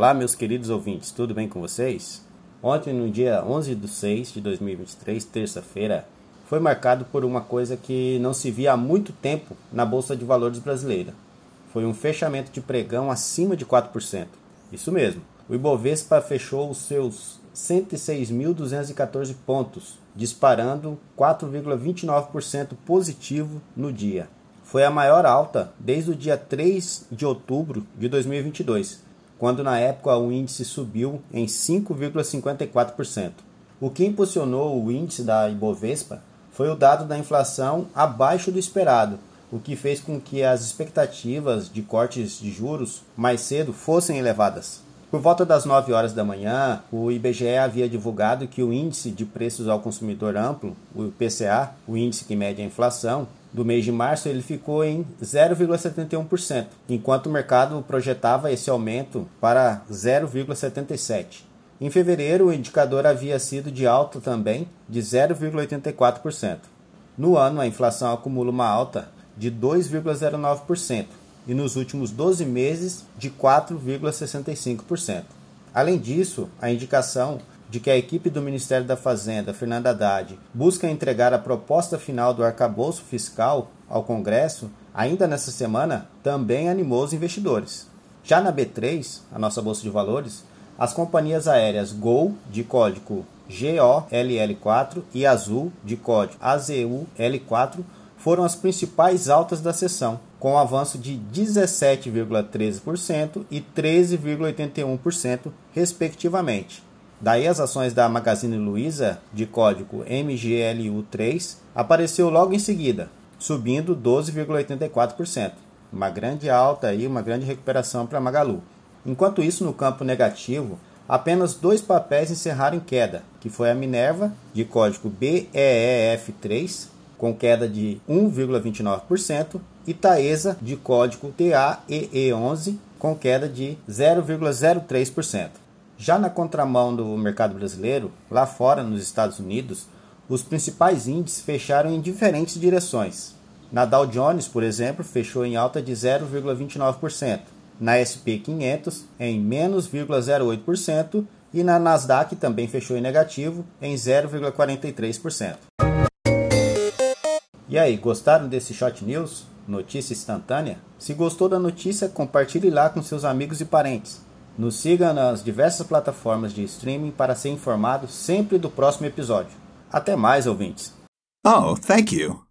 Olá, meus queridos ouvintes, tudo bem com vocês? Ontem, no dia 11 de 6 de 2023, terça-feira, foi marcado por uma coisa que não se via há muito tempo na Bolsa de Valores brasileira. Foi um fechamento de pregão acima de 4%. Isso mesmo, o Ibovespa fechou os seus 106.214 pontos, disparando 4,29% positivo no dia. Foi a maior alta desde o dia 3 de outubro de 2022 quando na época o índice subiu em 5,54%. O que impulsionou o índice da Ibovespa foi o dado da inflação abaixo do esperado, o que fez com que as expectativas de cortes de juros mais cedo fossem elevadas. Por volta das 9 horas da manhã, o IBGE havia divulgado que o índice de preços ao consumidor amplo, o IPCA, o índice que mede a inflação, do mês de março ele ficou em 0,71%, enquanto o mercado projetava esse aumento para 0,77%. Em fevereiro, o indicador havia sido de alta também, de 0,84%. No ano, a inflação acumula uma alta de 2,09% e nos últimos 12 meses de 4,65%. Além disso, a indicação de que a equipe do Ministério da Fazenda, Fernanda Haddad, busca entregar a proposta final do arcabouço fiscal ao Congresso ainda nessa semana também animou os investidores. Já na B3, a nossa bolsa de valores, as companhias aéreas Gol, de código GOLL4, e Azul, de código AZUL4, foram as principais altas da sessão, com um avanço de 17,13% e 13,81%, respectivamente. Daí as ações da Magazine Luiza, de código MGLU3, apareceu logo em seguida, subindo 12,84%. Uma grande alta e uma grande recuperação para Magalu. Enquanto isso, no campo negativo, apenas dois papéis encerraram em queda, que foi a Minerva, de código BEEF3, com queda de 1,29%, e Taesa, de código TAEE11, com queda de 0,03%. Já na contramão do mercado brasileiro, lá fora nos Estados Unidos, os principais índices fecharam em diferentes direções. Na Dow Jones, por exemplo, fechou em alta de 0,29%, na SP 500 em menos 0,08% e na Nasdaq também fechou em negativo em 0,43%. E aí, gostaram desse Shot News? Notícia instantânea? Se gostou da notícia, compartilhe lá com seus amigos e parentes. Nos siga nas diversas plataformas de streaming para ser informado sempre do próximo episódio. Até mais, ouvintes. Oh, thank you.